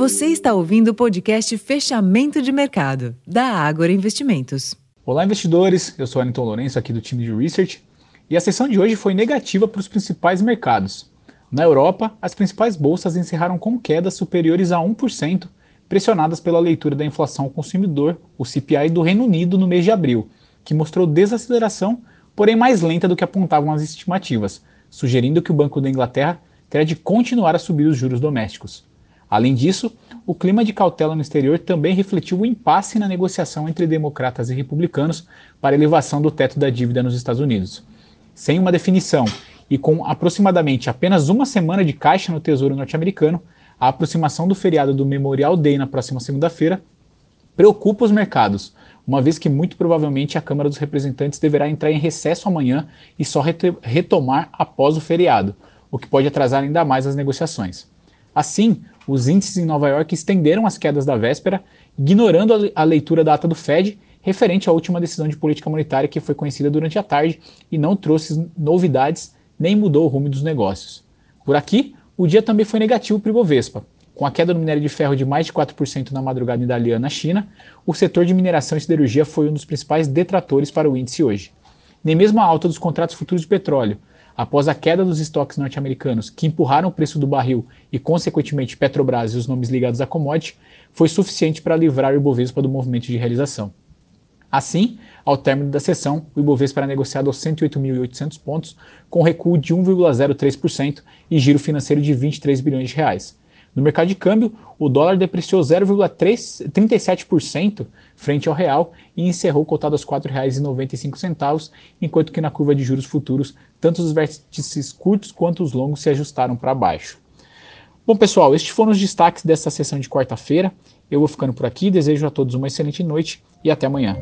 Você está ouvindo o podcast Fechamento de Mercado, da Ágora Investimentos. Olá, investidores. Eu sou Aníton Lourenço, aqui do time de Research. E a sessão de hoje foi negativa para os principais mercados. Na Europa, as principais bolsas encerraram com quedas superiores a 1%, pressionadas pela leitura da inflação ao consumidor, o CPI do Reino Unido no mês de abril, que mostrou desaceleração, porém mais lenta do que apontavam as estimativas, sugerindo que o Banco da Inglaterra terá de continuar a subir os juros domésticos. Além disso, o clima de cautela no exterior também refletiu o impasse na negociação entre democratas e republicanos para elevação do teto da dívida nos Estados Unidos. Sem uma definição e com aproximadamente apenas uma semana de caixa no Tesouro norte-americano, a aproximação do feriado do Memorial Day na próxima segunda-feira preocupa os mercados, uma vez que muito provavelmente a Câmara dos Representantes deverá entrar em recesso amanhã e só retomar após o feriado, o que pode atrasar ainda mais as negociações. Assim, os índices em Nova York estenderam as quedas da véspera, ignorando a leitura da ata do Fed referente à última decisão de política monetária que foi conhecida durante a tarde e não trouxe novidades nem mudou o rumo dos negócios. Por aqui, o dia também foi negativo para o Ibovespa. Com a queda no minério de ferro de mais de 4% na madrugada em Dalian, na China, o setor de mineração e siderurgia foi um dos principais detratores para o índice hoje. Nem mesmo a alta dos contratos futuros de petróleo, após a queda dos estoques norte-americanos, que empurraram o preço do barril e, consequentemente, Petrobras e os nomes ligados à commodity, foi suficiente para livrar o Ibovespa do movimento de realização. Assim, ao término da sessão, o Ibovespa era negociado aos 108.800 pontos, com recuo de 1,03% e giro financeiro de 23 bilhões de reais. No mercado de câmbio, o dólar depreciou 0,37% frente ao real e encerrou cotado aos R$ 4,95, enquanto que na curva de juros futuros, tanto os vértices curtos quanto os longos se ajustaram para baixo. Bom, pessoal, estes foram os destaques desta sessão de quarta-feira. Eu vou ficando por aqui, desejo a todos uma excelente noite e até amanhã.